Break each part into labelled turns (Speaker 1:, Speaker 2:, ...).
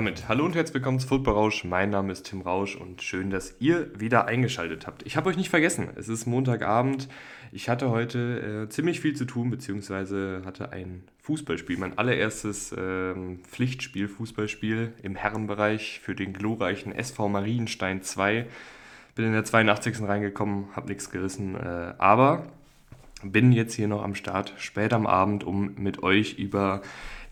Speaker 1: Damit hallo und herzlich willkommen zu Football Rausch. Mein Name ist Tim Rausch und schön, dass ihr wieder eingeschaltet habt. Ich habe euch nicht vergessen, es ist Montagabend. Ich hatte heute äh, ziemlich viel zu tun, beziehungsweise hatte ein Fußballspiel, mein allererstes ähm, Pflichtspiel, Fußballspiel im Herrenbereich für den glorreichen SV Marienstein 2. Bin in der 82. reingekommen, habe nichts gerissen, äh, aber bin jetzt hier noch am Start, spät am Abend, um mit euch über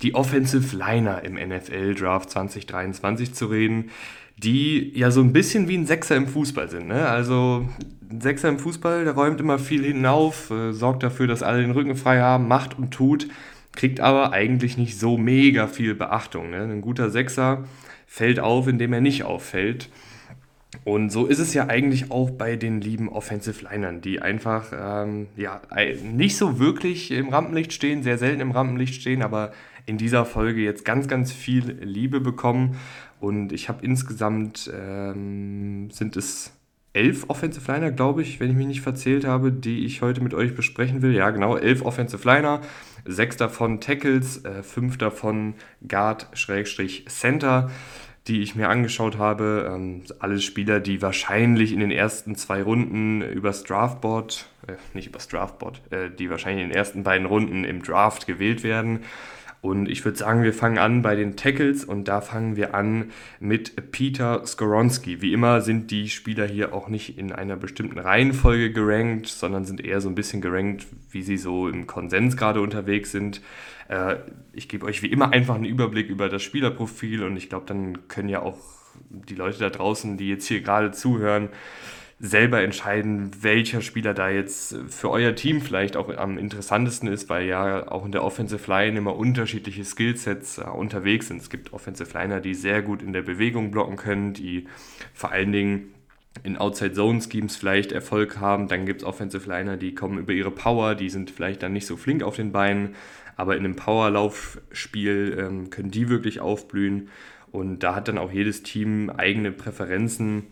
Speaker 1: die Offensive Liner im NFL Draft 2023 zu reden, die ja so ein bisschen wie ein Sechser im Fußball sind. Ne? Also ein Sechser im Fußball, der räumt immer viel hinauf, äh, sorgt dafür, dass alle den Rücken frei haben, macht und tut, kriegt aber eigentlich nicht so mega viel Beachtung. Ne? Ein guter Sechser fällt auf, indem er nicht auffällt. Und so ist es ja eigentlich auch bei den lieben Offensive Linern, die einfach ähm, ja, nicht so wirklich im Rampenlicht stehen, sehr selten im Rampenlicht stehen, aber in dieser Folge jetzt ganz, ganz viel Liebe bekommen. Und ich habe insgesamt, ähm, sind es elf Offensive Liner, glaube ich, wenn ich mich nicht verzählt habe, die ich heute mit euch besprechen will. Ja, genau, elf Offensive Liner, sechs davon Tackles, äh, fünf davon Guard-Center die ich mir angeschaut habe. Ähm, alle Spieler, die wahrscheinlich in den ersten zwei Runden übers Draftboard, äh, nicht übers Draftboard, äh, die wahrscheinlich in den ersten beiden Runden im Draft gewählt werden. Und ich würde sagen, wir fangen an bei den Tackles und da fangen wir an mit Peter Skoronski. Wie immer sind die Spieler hier auch nicht in einer bestimmten Reihenfolge gerankt, sondern sind eher so ein bisschen gerankt, wie sie so im Konsens gerade unterwegs sind. Äh, ich gebe euch wie immer einfach einen Überblick über das Spielerprofil und ich glaube, dann können ja auch die Leute da draußen, die jetzt hier gerade zuhören, selber entscheiden, welcher Spieler da jetzt für euer Team vielleicht auch am interessantesten ist, weil ja auch in der Offensive Line immer unterschiedliche Skillsets äh, unterwegs sind. Es gibt Offensive Liner, die sehr gut in der Bewegung blocken können, die vor allen Dingen in Outside-Zone-Schemes vielleicht Erfolg haben. Dann gibt es Offensive Liner, die kommen über ihre Power, die sind vielleicht dann nicht so flink auf den Beinen, aber in einem Powerlaufspiel ähm, können die wirklich aufblühen. Und da hat dann auch jedes Team eigene Präferenzen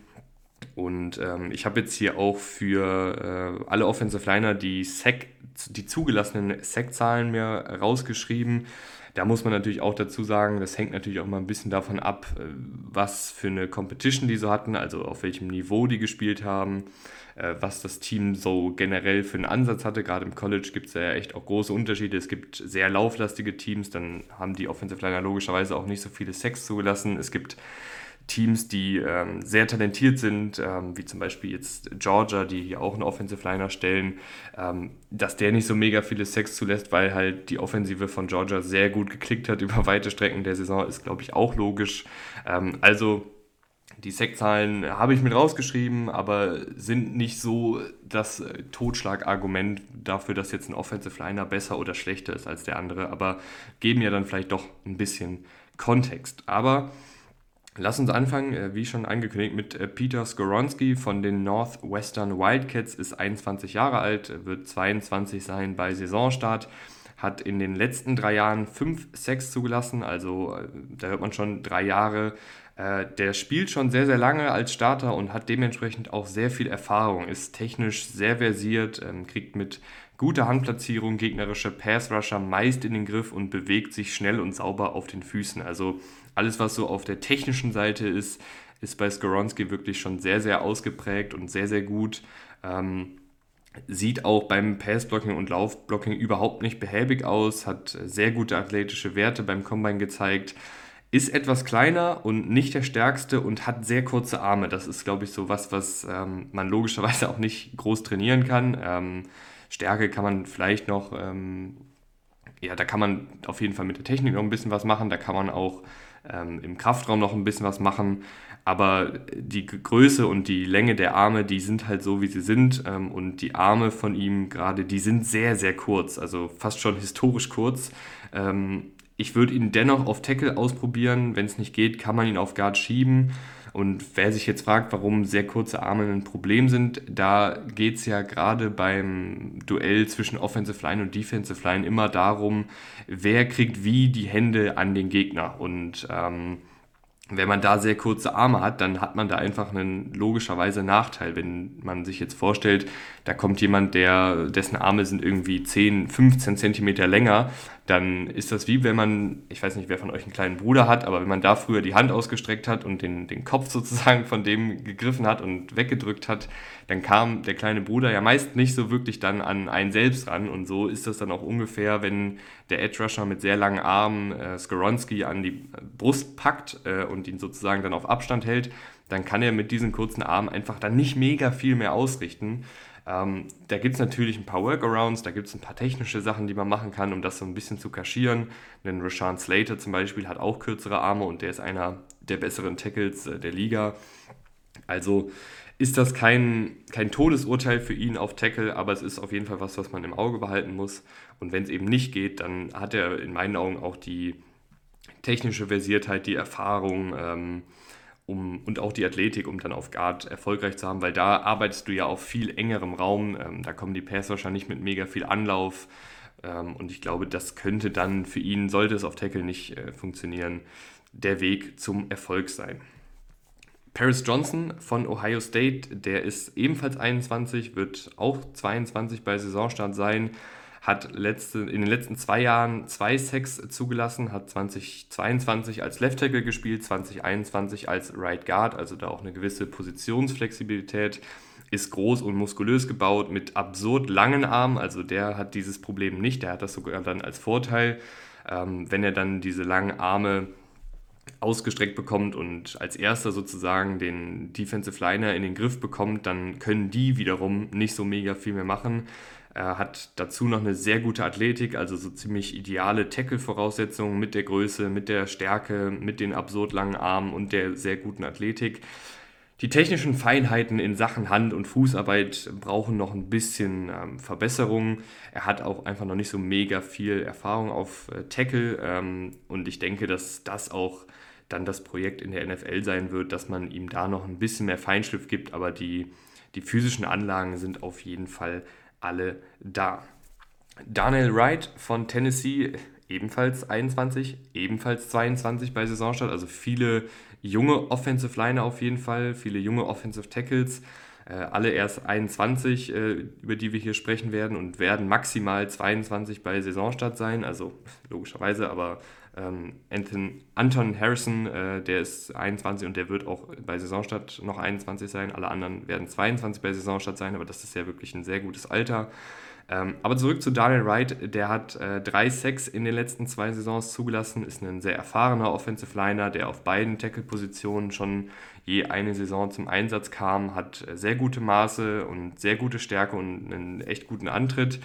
Speaker 1: und ähm, ich habe jetzt hier auch für äh, alle Offensive Liner die, Sack, die zugelassenen Sack-Zahlen mir rausgeschrieben. Da muss man natürlich auch dazu sagen, das hängt natürlich auch mal ein bisschen davon ab, äh, was für eine Competition die so hatten, also auf welchem Niveau die gespielt haben, äh, was das Team so generell für einen Ansatz hatte. Gerade im College gibt es ja echt auch große Unterschiede. Es gibt sehr lauflastige Teams, dann haben die Offensive Liner logischerweise auch nicht so viele Sacks zugelassen. Es gibt Teams, die ähm, sehr talentiert sind, ähm, wie zum Beispiel jetzt Georgia, die hier auch einen Offensive Liner stellen, ähm, dass der nicht so mega viele Sex zulässt, weil halt die Offensive von Georgia sehr gut geklickt hat über weite Strecken der Saison, ist glaube ich auch logisch. Ähm, also die Sackzahlen habe ich mit rausgeschrieben, aber sind nicht so das äh, Totschlagargument dafür, dass jetzt ein Offensive Liner besser oder schlechter ist als der andere, aber geben ja dann vielleicht doch ein bisschen Kontext. Aber Lass uns anfangen, äh, wie schon angekündigt, mit äh, Peter Skoronski von den Northwestern Wildcats, ist 21 Jahre alt, wird 22 sein bei Saisonstart, hat in den letzten drei Jahren fünf Sex zugelassen, also äh, da hört man schon drei Jahre. Der spielt schon sehr, sehr lange als Starter und hat dementsprechend auch sehr viel Erfahrung, ist technisch sehr versiert, ähm, kriegt mit guter Handplatzierung gegnerische Pass-Rusher meist in den Griff und bewegt sich schnell und sauber auf den Füßen. Also alles, was so auf der technischen Seite ist, ist bei Skoronski wirklich schon sehr, sehr ausgeprägt und sehr, sehr gut. Ähm, sieht auch beim Passblocking und Laufblocking überhaupt nicht behäbig aus, hat sehr gute athletische Werte beim Combine gezeigt, ist etwas kleiner und nicht der stärkste und hat sehr kurze Arme. Das ist, glaube ich, so was, was ähm, man logischerweise auch nicht groß trainieren kann. Ähm, Stärke kann man vielleicht noch, ähm, ja, da kann man auf jeden Fall mit der Technik noch ein bisschen was machen, da kann man auch ähm, im Kraftraum noch ein bisschen was machen. Aber die Größe und die Länge der Arme, die sind halt so, wie sie sind. Ähm, und die Arme von ihm gerade, die sind sehr, sehr kurz, also fast schon historisch kurz. Ähm, ich würde ihn dennoch auf Tackle ausprobieren. Wenn es nicht geht, kann man ihn auf Guard schieben. Und wer sich jetzt fragt, warum sehr kurze Arme ein Problem sind, da geht es ja gerade beim Duell zwischen Offensive Line und Defensive Line immer darum, wer kriegt wie die Hände an den Gegner. Und ähm, wenn man da sehr kurze Arme hat, dann hat man da einfach einen logischerweise Nachteil. Wenn man sich jetzt vorstellt, da kommt jemand, der, dessen Arme sind irgendwie 10, 15 Zentimeter länger, dann ist das wie wenn man, ich weiß nicht, wer von euch einen kleinen Bruder hat, aber wenn man da früher die Hand ausgestreckt hat und den, den Kopf sozusagen von dem gegriffen hat und weggedrückt hat, dann kam der kleine Bruder ja meist nicht so wirklich dann an einen selbst ran. Und so ist das dann auch ungefähr, wenn der Edge Rusher mit sehr langen Armen äh, Skoronski an die Brust packt äh, und ihn sozusagen dann auf Abstand hält, dann kann er mit diesen kurzen Armen einfach dann nicht mega viel mehr ausrichten. Ähm, da gibt es natürlich ein paar Workarounds, da gibt es ein paar technische Sachen, die man machen kann, um das so ein bisschen zu kaschieren. Denn Rashawn Slater zum Beispiel hat auch kürzere Arme und der ist einer der besseren Tackles äh, der Liga. Also ist das kein, kein Todesurteil für ihn auf Tackle, aber es ist auf jeden Fall was, was man im Auge behalten muss. Und wenn es eben nicht geht, dann hat er in meinen Augen auch die technische Versiertheit, die Erfahrung, ähm, um, und auch die Athletik, um dann auf Guard erfolgreich zu haben, weil da arbeitest du ja auf viel engerem Raum. Ähm, da kommen die Passwasher nicht mit mega viel Anlauf. Ähm, und ich glaube, das könnte dann für ihn, sollte es auf Tackle nicht äh, funktionieren, der Weg zum Erfolg sein. Paris Johnson von Ohio State, der ist ebenfalls 21, wird auch 22 bei Saisonstart sein hat letzte, in den letzten zwei Jahren zwei Sacks zugelassen, hat 2022 als Left Tackle gespielt, 2021 als Right Guard, also da auch eine gewisse Positionsflexibilität, ist groß und muskulös gebaut mit absurd langen Armen, also der hat dieses Problem nicht, der hat das sogar dann als Vorteil, ähm, wenn er dann diese langen Arme ausgestreckt bekommt und als erster sozusagen den Defensive Liner in den Griff bekommt, dann können die wiederum nicht so mega viel mehr machen. Er hat dazu noch eine sehr gute Athletik, also so ziemlich ideale Tackle-Voraussetzungen mit der Größe, mit der Stärke, mit den absurd langen Armen und der sehr guten Athletik. Die technischen Feinheiten in Sachen Hand- und Fußarbeit brauchen noch ein bisschen ähm, Verbesserung. Er hat auch einfach noch nicht so mega viel Erfahrung auf äh, Tackle ähm, und ich denke, dass das auch dann das Projekt in der NFL sein wird, dass man ihm da noch ein bisschen mehr Feinschliff gibt, aber die, die physischen Anlagen sind auf jeden Fall alle da. Daniel Wright von Tennessee, ebenfalls 21, ebenfalls 22 bei Saisonstart, also viele junge Offensive Liner auf jeden Fall, viele junge Offensive Tackles, äh, alle erst 21, äh, über die wir hier sprechen werden und werden maximal 22 bei Saisonstart sein, also logischerweise, aber ähm, Anton, Anton Harrison, äh, der ist 21 und der wird auch bei Saisonstart noch 21 sein. Alle anderen werden 22 bei Saisonstart sein, aber das ist ja wirklich ein sehr gutes Alter. Ähm, aber zurück zu Daniel Wright, der hat äh, drei Sacks in den letzten zwei Saisons zugelassen, ist ein sehr erfahrener Offensive Liner, der auf beiden Tackle-Positionen schon je eine Saison zum Einsatz kam, hat sehr gute Maße und sehr gute Stärke und einen echt guten Antritt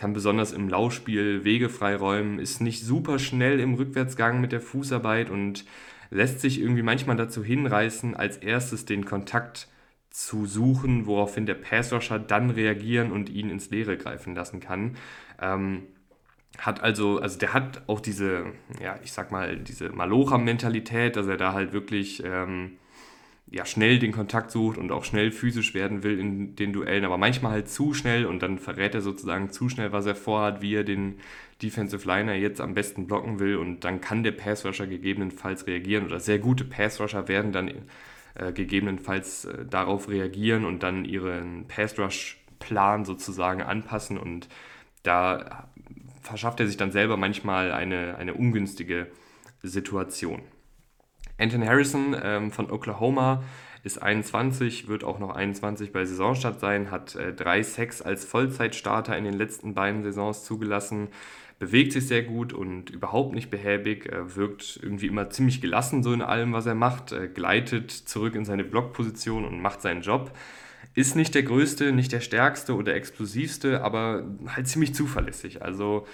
Speaker 1: kann besonders im Laufspiel Wege freiräumen, ist nicht super schnell im Rückwärtsgang mit der Fußarbeit und lässt sich irgendwie manchmal dazu hinreißen, als erstes den Kontakt zu suchen, woraufhin der Passrusher dann reagieren und ihn ins Leere greifen lassen kann. Ähm, hat also, also der hat auch diese, ja, ich sag mal, diese Malocha-Mentalität, dass er da halt wirklich ähm, ja, schnell den Kontakt sucht und auch schnell physisch werden will in den Duellen, aber manchmal halt zu schnell und dann verrät er sozusagen zu schnell, was er vorhat, wie er den Defensive Liner jetzt am besten blocken will und dann kann der Passrusher gegebenenfalls reagieren oder sehr gute Passrusher werden dann äh, gegebenenfalls äh, darauf reagieren und dann ihren Passrush-Plan sozusagen anpassen und da verschafft er sich dann selber manchmal eine, eine ungünstige Situation. Anton Harrison ähm, von Oklahoma ist 21, wird auch noch 21 bei Saisonstart sein, hat äh, drei Sacks als Vollzeitstarter in den letzten beiden Saisons zugelassen, bewegt sich sehr gut und überhaupt nicht behäbig, äh, wirkt irgendwie immer ziemlich gelassen so in allem, was er macht, äh, gleitet zurück in seine Blockposition und macht seinen Job. Ist nicht der größte, nicht der stärkste oder explosivste, aber halt ziemlich zuverlässig. Also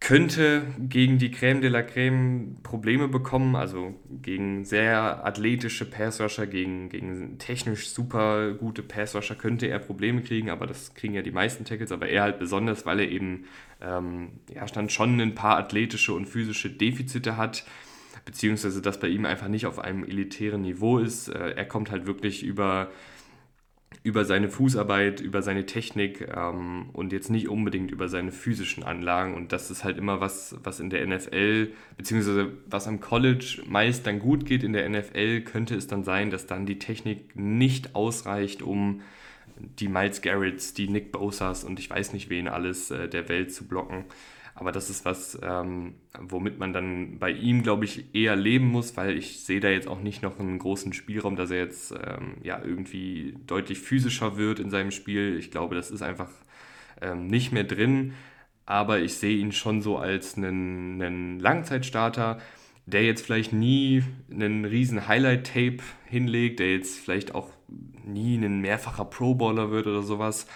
Speaker 1: könnte gegen die Creme de la Creme Probleme bekommen, also gegen sehr athletische Passrusher, gegen, gegen technisch super gute Passrusher könnte er Probleme kriegen, aber das kriegen ja die meisten Tackles, aber er halt besonders, weil er eben ähm, ja, stand schon ein paar athletische und physische Defizite hat, beziehungsweise das bei ihm einfach nicht auf einem elitären Niveau ist. Äh, er kommt halt wirklich über über seine Fußarbeit, über seine Technik ähm, und jetzt nicht unbedingt über seine physischen Anlagen. Und das ist halt immer was, was in der NFL, beziehungsweise was am College meist dann gut geht, in der NFL könnte es dann sein, dass dann die Technik nicht ausreicht, um die Miles Garretts, die Nick Bosas und ich weiß nicht wen alles äh, der Welt zu blocken. Aber das ist was, ähm, womit man dann bei ihm, glaube ich, eher leben muss, weil ich sehe da jetzt auch nicht noch einen großen Spielraum, dass er jetzt ähm, ja irgendwie deutlich physischer wird in seinem Spiel. Ich glaube, das ist einfach ähm, nicht mehr drin. Aber ich sehe ihn schon so als einen, einen Langzeitstarter, der jetzt vielleicht nie einen riesen Highlight-Tape hinlegt, der jetzt vielleicht auch nie ein mehrfacher Pro-Baller wird oder sowas,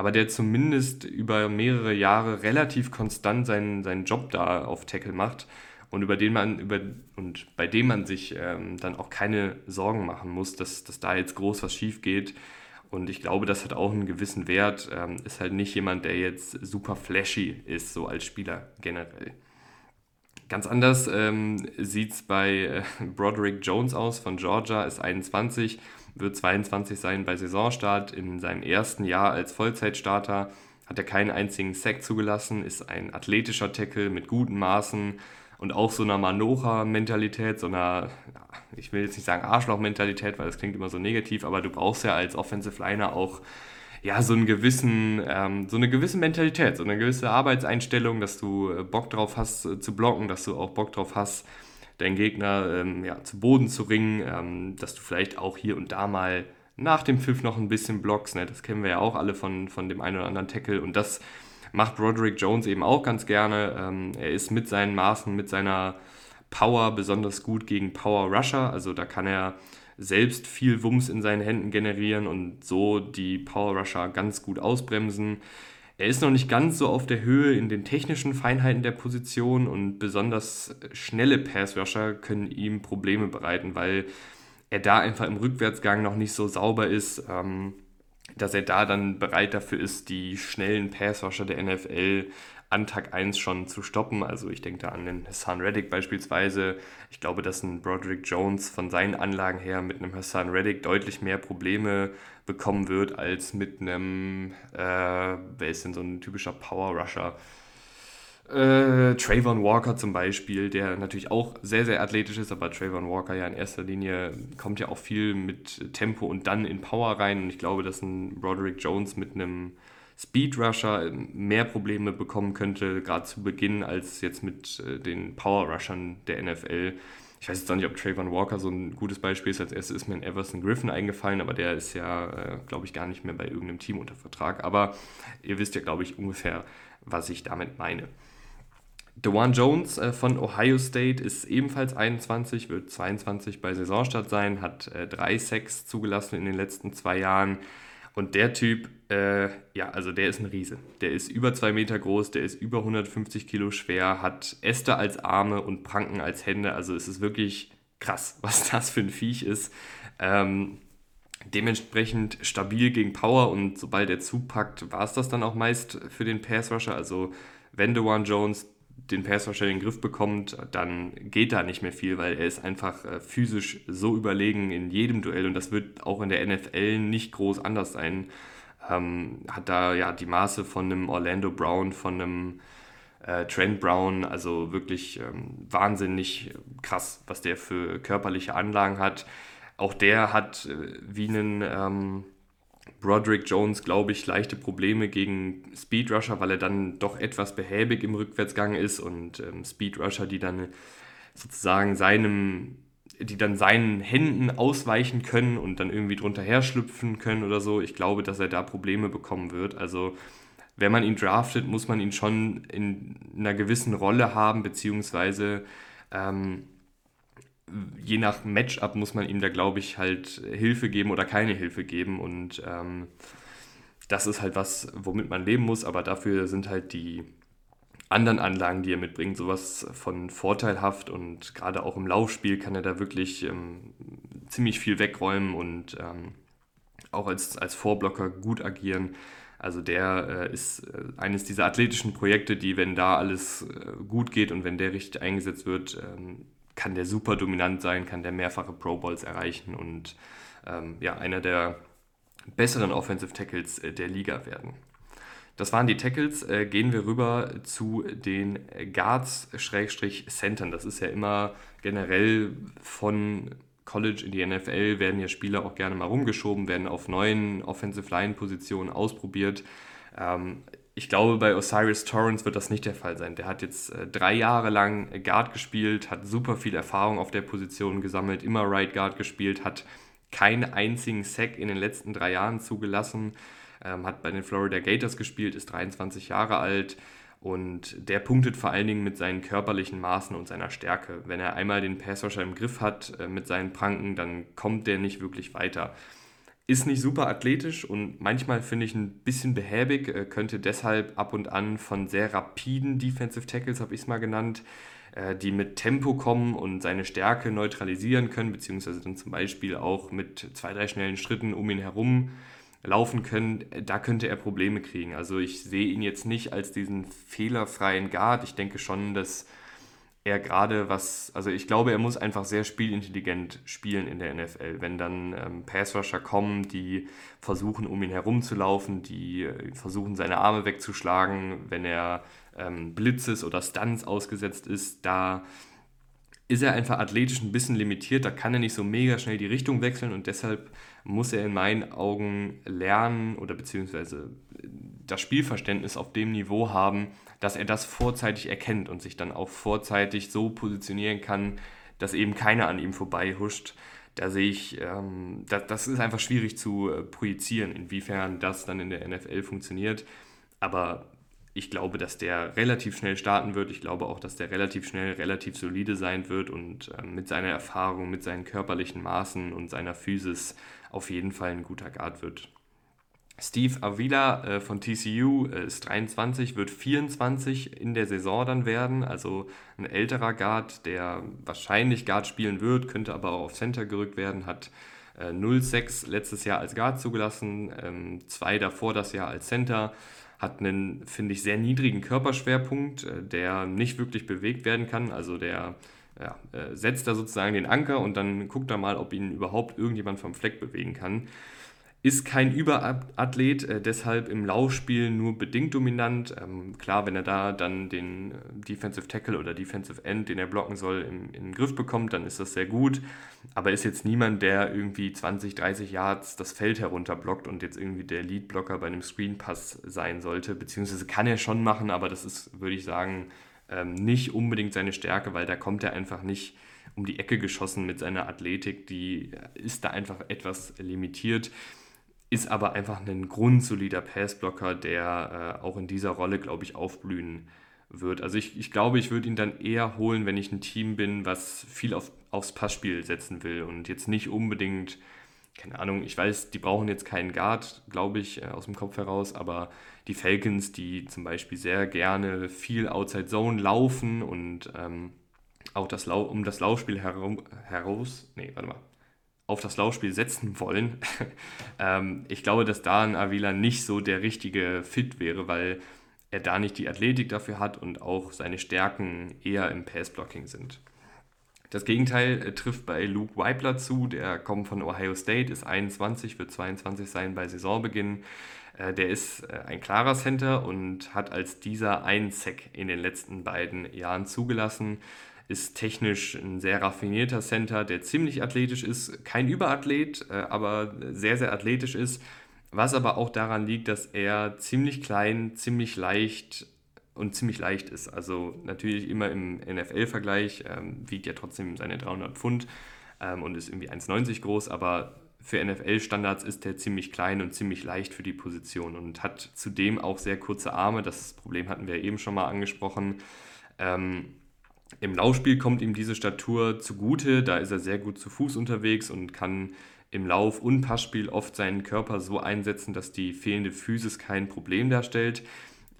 Speaker 1: aber der zumindest über mehrere Jahre relativ konstant seinen, seinen Job da auf Tackle macht und über den man über und bei dem man sich ähm, dann auch keine Sorgen machen muss, dass, dass da jetzt groß was schief geht. Und ich glaube, das hat auch einen gewissen Wert. Ähm, ist halt nicht jemand, der jetzt super flashy ist, so als Spieler generell. Ganz anders ähm, sieht es bei äh, Broderick Jones aus von Georgia, ist 21, wird 22 sein bei Saisonstart. In seinem ersten Jahr als Vollzeitstarter hat er keinen einzigen Sack zugelassen, ist ein athletischer Tackle mit guten Maßen und auch so einer Manocha-Mentalität, so einer, ich will jetzt nicht sagen Arschloch-Mentalität, weil das klingt immer so negativ, aber du brauchst ja als Offensive Liner auch ja, so einen gewissen, ähm, so eine gewisse Mentalität, so eine gewisse Arbeitseinstellung, dass du äh, Bock drauf hast äh, zu blocken, dass du auch Bock drauf hast, deinen Gegner ähm, ja, zu Boden zu ringen, ähm, dass du vielleicht auch hier und da mal nach dem Pfiff noch ein bisschen blockst. Ne? Das kennen wir ja auch alle von, von dem einen oder anderen Tackle und das macht Roderick Jones eben auch ganz gerne. Ähm, er ist mit seinen Maßen, mit seiner Power besonders gut gegen Power Rusher, also da kann er selbst viel Wumms in seinen Händen generieren und so die Power Rusher ganz gut ausbremsen. Er ist noch nicht ganz so auf der Höhe in den technischen Feinheiten der Position und besonders schnelle Pass Rusher können ihm Probleme bereiten, weil er da einfach im Rückwärtsgang noch nicht so sauber ist, ähm, dass er da dann bereit dafür ist, die schnellen Pass Rusher der NFL an Tag 1 schon zu stoppen. Also ich denke da an den Hassan Reddick beispielsweise. Ich glaube, dass ein Broderick Jones von seinen Anlagen her mit einem Hassan Reddick deutlich mehr Probleme bekommen wird als mit einem, äh, wer ist denn so ein typischer Power Rusher? Äh, Trayvon Walker zum Beispiel, der natürlich auch sehr, sehr athletisch ist, aber Trayvon Walker ja in erster Linie kommt ja auch viel mit Tempo und dann in Power rein. Und ich glaube, dass ein Broderick Jones mit einem Speed Rusher mehr Probleme bekommen könnte, gerade zu Beginn, als jetzt mit äh, den Power Rushern der NFL. Ich weiß jetzt auch nicht, ob Trayvon Walker so ein gutes Beispiel ist. Als erstes ist mir ein Everson Griffin eingefallen, aber der ist ja, äh, glaube ich, gar nicht mehr bei irgendeinem Team unter Vertrag. Aber ihr wisst ja, glaube ich, ungefähr, was ich damit meine. Dewan Jones äh, von Ohio State ist ebenfalls 21, wird 22 bei Saisonstart sein, hat drei Sacks zugelassen in den letzten zwei Jahren. Und der Typ, äh, ja, also der ist ein Riese. Der ist über zwei Meter groß, der ist über 150 Kilo schwer, hat Äste als Arme und Pranken als Hände. Also es ist wirklich krass, was das für ein Viech ist. Ähm, dementsprechend stabil gegen Power und sobald er zupackt, war es das dann auch meist für den Pass Rusher. Also wenn Dewan Jones den Pass Rusher in den Griff bekommt, dann geht da nicht mehr viel, weil er ist einfach äh, physisch so überlegen in jedem Duell und das wird auch in der NFL nicht groß anders sein. Ähm, hat da ja die Maße von einem Orlando Brown, von einem äh, Trent Brown, also wirklich ähm, wahnsinnig krass, was der für körperliche Anlagen hat. Auch der hat äh, wie einen ähm, Broderick Jones, glaube ich, leichte Probleme gegen Speed Rusher, weil er dann doch etwas behäbig im Rückwärtsgang ist und ähm, Speed Rusher, die dann sozusagen seinem, die dann seinen Händen ausweichen können und dann irgendwie drunter her schlüpfen können oder so. Ich glaube, dass er da Probleme bekommen wird. Also wenn man ihn draftet, muss man ihn schon in einer gewissen Rolle haben, beziehungsweise ähm, je nach Matchup muss man ihm da, glaube ich, halt Hilfe geben oder keine Hilfe geben. Und ähm, das ist halt was, womit man leben muss, aber dafür sind halt die anderen Anlagen, die er mitbringt, sowas von vorteilhaft und gerade auch im Laufspiel kann er da wirklich ähm, ziemlich viel wegräumen und ähm, auch als, als Vorblocker gut agieren. Also der äh, ist äh, eines dieser athletischen Projekte, die, wenn da alles äh, gut geht und wenn der richtig eingesetzt wird, ähm, kann der super dominant sein, kann der mehrfache Pro Bowls erreichen und ähm, ja, einer der besseren Offensive Tackles äh, der Liga werden. Das waren die Tackles. Äh, gehen wir rüber zu den Guards-Centern. Das ist ja immer generell von College in die NFL werden ja Spieler auch gerne mal rumgeschoben, werden auf neuen Offensive Line-Positionen ausprobiert. Ähm, ich glaube, bei Osiris Torrance wird das nicht der Fall sein. Der hat jetzt äh, drei Jahre lang Guard gespielt, hat super viel Erfahrung auf der Position gesammelt, immer Right Guard gespielt, hat keinen einzigen Sack in den letzten drei Jahren zugelassen, ähm, hat bei den Florida Gators gespielt, ist 23 Jahre alt und der punktet vor allen Dingen mit seinen körperlichen Maßen und seiner Stärke. Wenn er einmal den Passrusher im Griff hat äh, mit seinen Pranken, dann kommt der nicht wirklich weiter. Ist nicht super athletisch und manchmal finde ich ein bisschen behäbig, äh, könnte deshalb ab und an von sehr rapiden Defensive Tackles, habe ich es mal genannt, äh, die mit Tempo kommen und seine Stärke neutralisieren können, beziehungsweise dann zum Beispiel auch mit zwei, drei schnellen Schritten um ihn herum laufen können, da könnte er Probleme kriegen. Also ich sehe ihn jetzt nicht als diesen fehlerfreien Guard. Ich denke schon, dass er gerade was, also ich glaube, er muss einfach sehr spielintelligent spielen in der NFL. Wenn dann ähm, Passrusher kommen, die versuchen, um ihn herumzulaufen, die äh, versuchen, seine Arme wegzuschlagen, wenn er ähm, Blitzes oder Stunts ausgesetzt ist, da ist er einfach athletisch ein bisschen limitiert, da kann er nicht so mega schnell die Richtung wechseln und deshalb muss er in meinen Augen lernen oder beziehungsweise das Spielverständnis auf dem Niveau haben, dass er das vorzeitig erkennt und sich dann auch vorzeitig so positionieren kann, dass eben keiner an ihm vorbei huscht. Da sehe ich, ähm, das, das ist einfach schwierig zu äh, projizieren, inwiefern das dann in der NFL funktioniert. Aber ich glaube, dass der relativ schnell starten wird. Ich glaube auch, dass der relativ schnell relativ solide sein wird und äh, mit seiner Erfahrung, mit seinen körperlichen Maßen und seiner Physis auf jeden Fall ein guter Guard wird. Steve Avila äh, von TCU äh, ist 23, wird 24 in der Saison dann werden, also ein älterer Guard, der wahrscheinlich Guard spielen wird, könnte aber auch auf Center gerückt werden, hat äh, 0,6 letztes Jahr als Guard zugelassen, ähm, zwei davor das Jahr als Center, hat einen, finde ich, sehr niedrigen Körperschwerpunkt, äh, der nicht wirklich bewegt werden kann, also der ja, äh, setzt da sozusagen den Anker und dann guckt er mal, ob ihn überhaupt irgendjemand vom Fleck bewegen kann. Ist kein Überathlet, äh, deshalb im Laufspiel nur bedingt dominant. Ähm, klar, wenn er da dann den äh, Defensive Tackle oder Defensive End, den er blocken soll, im, in den Griff bekommt, dann ist das sehr gut. Aber ist jetzt niemand, der irgendwie 20, 30 Yards das Feld herunterblockt und jetzt irgendwie der Leadblocker bei einem Screenpass sein sollte. Beziehungsweise kann er schon machen, aber das ist, würde ich sagen, ähm, nicht unbedingt seine Stärke, weil da kommt er einfach nicht um die Ecke geschossen mit seiner Athletik. Die ist da einfach etwas limitiert ist aber einfach ein grundsolider Passblocker, der äh, auch in dieser Rolle, glaube ich, aufblühen wird. Also ich, ich glaube, ich würde ihn dann eher holen, wenn ich ein Team bin, was viel auf, aufs Passspiel setzen will und jetzt nicht unbedingt, keine Ahnung, ich weiß, die brauchen jetzt keinen Guard, glaube ich, äh, aus dem Kopf heraus, aber die Falcons, die zum Beispiel sehr gerne viel Outside Zone laufen und ähm, auch das um das Laufspiel herum, heraus, nee, warte mal, auf das Laufspiel setzen wollen. ähm, ich glaube, dass da ein Avila nicht so der richtige Fit wäre, weil er da nicht die Athletik dafür hat und auch seine Stärken eher im Passblocking sind. Das Gegenteil äh, trifft bei Luke Weibler zu, der kommt von Ohio State, ist 21, wird 22 sein bei Saisonbeginn. Äh, der ist äh, ein klarer Center und hat als dieser einen Sack in den letzten beiden Jahren zugelassen ist technisch ein sehr raffinierter Center, der ziemlich athletisch ist, kein Überathlet, äh, aber sehr, sehr athletisch ist, was aber auch daran liegt, dass er ziemlich klein, ziemlich leicht und ziemlich leicht ist. Also natürlich immer im NFL-Vergleich, ähm, wiegt ja trotzdem seine 300 Pfund ähm, und ist irgendwie 1,90 groß, aber für NFL-Standards ist er ziemlich klein und ziemlich leicht für die Position und hat zudem auch sehr kurze Arme. Das Problem hatten wir eben schon mal angesprochen. Ähm, im Laufspiel kommt ihm diese Statur zugute, da ist er sehr gut zu Fuß unterwegs und kann im Lauf- und Passspiel oft seinen Körper so einsetzen, dass die fehlende Physis kein Problem darstellt,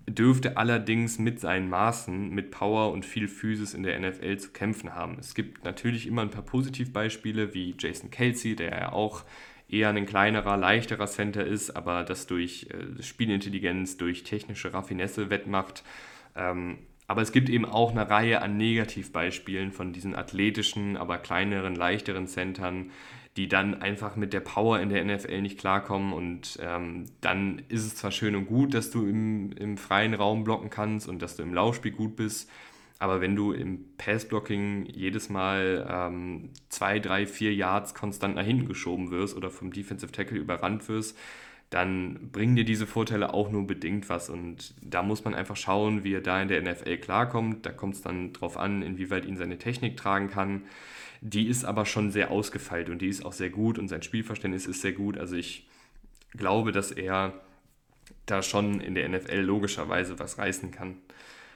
Speaker 1: dürfte allerdings mit seinen Maßen, mit Power und viel Physis in der NFL zu kämpfen haben. Es gibt natürlich immer ein paar Positivbeispiele, wie Jason Kelsey, der ja auch eher ein kleinerer, leichterer Center ist, aber das durch äh, Spielintelligenz, durch technische Raffinesse wettmacht. Ähm, aber es gibt eben auch eine Reihe an Negativbeispielen von diesen athletischen, aber kleineren, leichteren Centern, die dann einfach mit der Power in der NFL nicht klarkommen. Und ähm, dann ist es zwar schön und gut, dass du im, im freien Raum blocken kannst und dass du im Laufspiel gut bist, aber wenn du im Passblocking jedes Mal ähm, zwei, drei, vier Yards konstant nach hinten geschoben wirst oder vom Defensive Tackle überrannt wirst, dann bringen dir diese Vorteile auch nur bedingt was. Und da muss man einfach schauen, wie er da in der NFL klarkommt. Da kommt es dann drauf an, inwieweit ihn seine Technik tragen kann. Die ist aber schon sehr ausgefeilt und die ist auch sehr gut und sein Spielverständnis ist sehr gut. Also ich glaube, dass er da schon in der NFL logischerweise was reißen kann.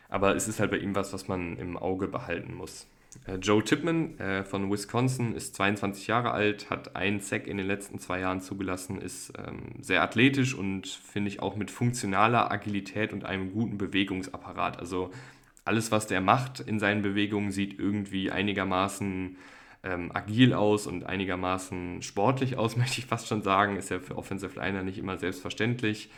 Speaker 1: Aber es ist halt bei ihm was, was man im Auge behalten muss. Äh, Joe Tipman äh, von Wisconsin ist 22 Jahre alt, hat einen Sack in den letzten zwei Jahren zugelassen, ist ähm, sehr athletisch und finde ich auch mit funktionaler Agilität und einem guten Bewegungsapparat. Also alles, was der macht in seinen Bewegungen, sieht irgendwie einigermaßen ähm, agil aus und einigermaßen sportlich aus, möchte ich fast schon sagen. Ist ja für Offensive Liner nicht immer selbstverständlich.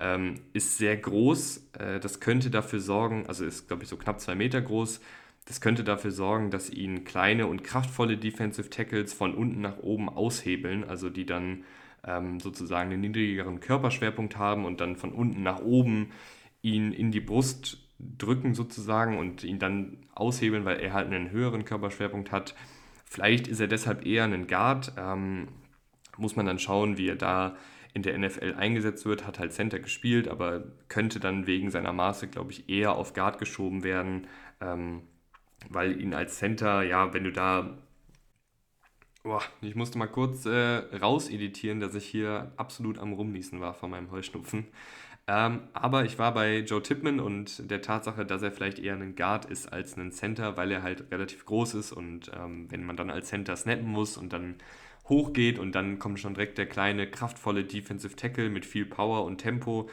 Speaker 1: Ähm, ist sehr groß. Äh, das könnte dafür sorgen, also ist, glaube ich, so knapp zwei Meter groß das könnte dafür sorgen, dass ihn kleine und kraftvolle Defensive Tackles von unten nach oben aushebeln, also die dann ähm, sozusagen einen niedrigeren Körperschwerpunkt haben und dann von unten nach oben ihn in die Brust drücken sozusagen und ihn dann aushebeln, weil er halt einen höheren Körperschwerpunkt hat. Vielleicht ist er deshalb eher ein Guard. Ähm, muss man dann schauen, wie er da in der NFL eingesetzt wird, hat halt Center gespielt, aber könnte dann wegen seiner Maße, glaube ich, eher auf Guard geschoben werden. Ähm, weil ihn als Center, ja, wenn du da. Boah, ich musste mal kurz äh, rauseditieren, dass ich hier absolut am Rumniesen war von meinem Heuschnupfen. Ähm, aber ich war bei Joe Tipman und der Tatsache, dass er vielleicht eher ein Guard ist als ein Center, weil er halt relativ groß ist und ähm, wenn man dann als Center snappen muss und dann hochgeht und dann kommt schon direkt der kleine, kraftvolle Defensive Tackle mit viel Power und Tempo,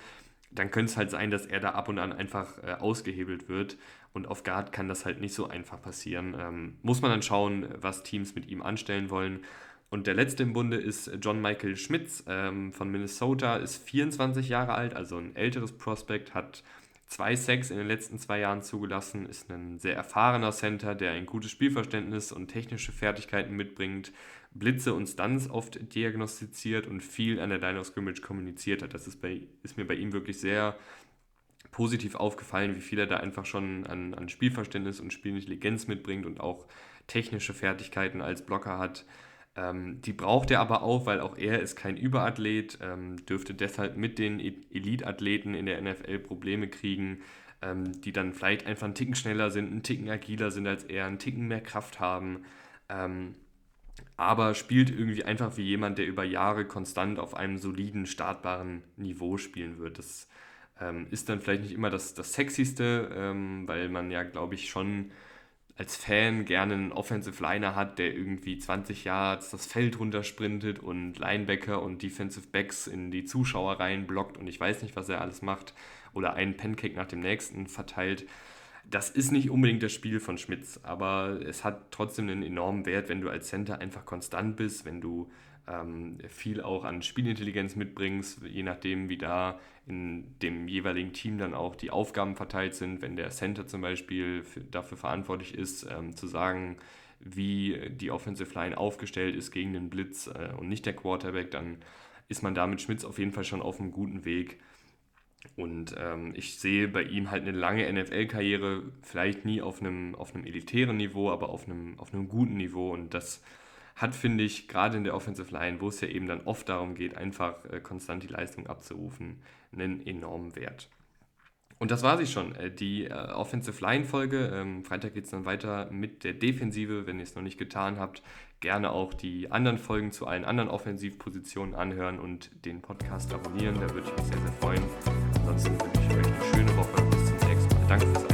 Speaker 1: dann könnte es halt sein, dass er da ab und an einfach äh, ausgehebelt wird. Und auf Guard kann das halt nicht so einfach passieren. Ähm, muss man dann schauen, was Teams mit ihm anstellen wollen. Und der letzte im Bunde ist John Michael Schmitz ähm, von Minnesota, ist 24 Jahre alt, also ein älteres Prospect, hat zwei Sacks in den letzten zwei Jahren zugelassen, ist ein sehr erfahrener Center, der ein gutes Spielverständnis und technische Fertigkeiten mitbringt, Blitze und Stunts oft diagnostiziert und viel an der Line of Scrimmage kommuniziert hat. Das ist, bei, ist mir bei ihm wirklich sehr positiv aufgefallen, wie viel er da einfach schon an, an Spielverständnis und Spielintelligenz mitbringt und auch technische Fertigkeiten als Blocker hat. Ähm, die braucht er aber auch, weil auch er ist kein Überathlet, ähm, dürfte deshalb mit den e-, Elite-Athleten in der NFL Probleme kriegen, ähm, die dann vielleicht einfach einen Ticken schneller sind, einen Ticken agiler sind als er, einen Ticken mehr Kraft haben. Ähm, aber spielt irgendwie einfach wie jemand, der über Jahre konstant auf einem soliden, startbaren Niveau spielen wird. Das ähm, ist dann vielleicht nicht immer das, das Sexyste, ähm, weil man ja, glaube ich, schon als Fan gerne einen Offensive Liner hat, der irgendwie 20 Yards das Feld runtersprintet und Linebacker und Defensive Backs in die Zuschauer rein blockt und ich weiß nicht, was er alles macht oder einen Pancake nach dem nächsten verteilt. Das ist nicht unbedingt das Spiel von Schmitz, aber es hat trotzdem einen enormen Wert, wenn du als Center einfach konstant bist, wenn du ähm, viel auch an Spielintelligenz mitbringst, je nachdem, wie da in dem jeweiligen Team dann auch die Aufgaben verteilt sind. Wenn der Center zum Beispiel für, dafür verantwortlich ist, ähm, zu sagen, wie die Offensive Line aufgestellt ist gegen den Blitz äh, und nicht der Quarterback, dann ist man da mit Schmitz auf jeden Fall schon auf einem guten Weg. Und ähm, ich sehe bei ihm halt eine lange NFL-Karriere, vielleicht nie auf einem, auf einem elitären Niveau, aber auf einem, auf einem guten Niveau. Und das hat, finde ich, gerade in der Offensive Line, wo es ja eben dann oft darum geht, einfach äh, konstant die Leistung abzurufen, einen enormen Wert. Und das war sie schon, äh, die äh, Offensive Line-Folge. Ähm, Freitag geht es dann weiter mit der Defensive, wenn ihr es noch nicht getan habt. Gerne auch die anderen Folgen zu allen anderen Offensivpositionen anhören und den Podcast abonnieren. Da würde ich mich sehr, sehr freuen. Ansonsten wünsche ich euch eine schöne Woche. Bis zum nächsten Mal. Danke fürs.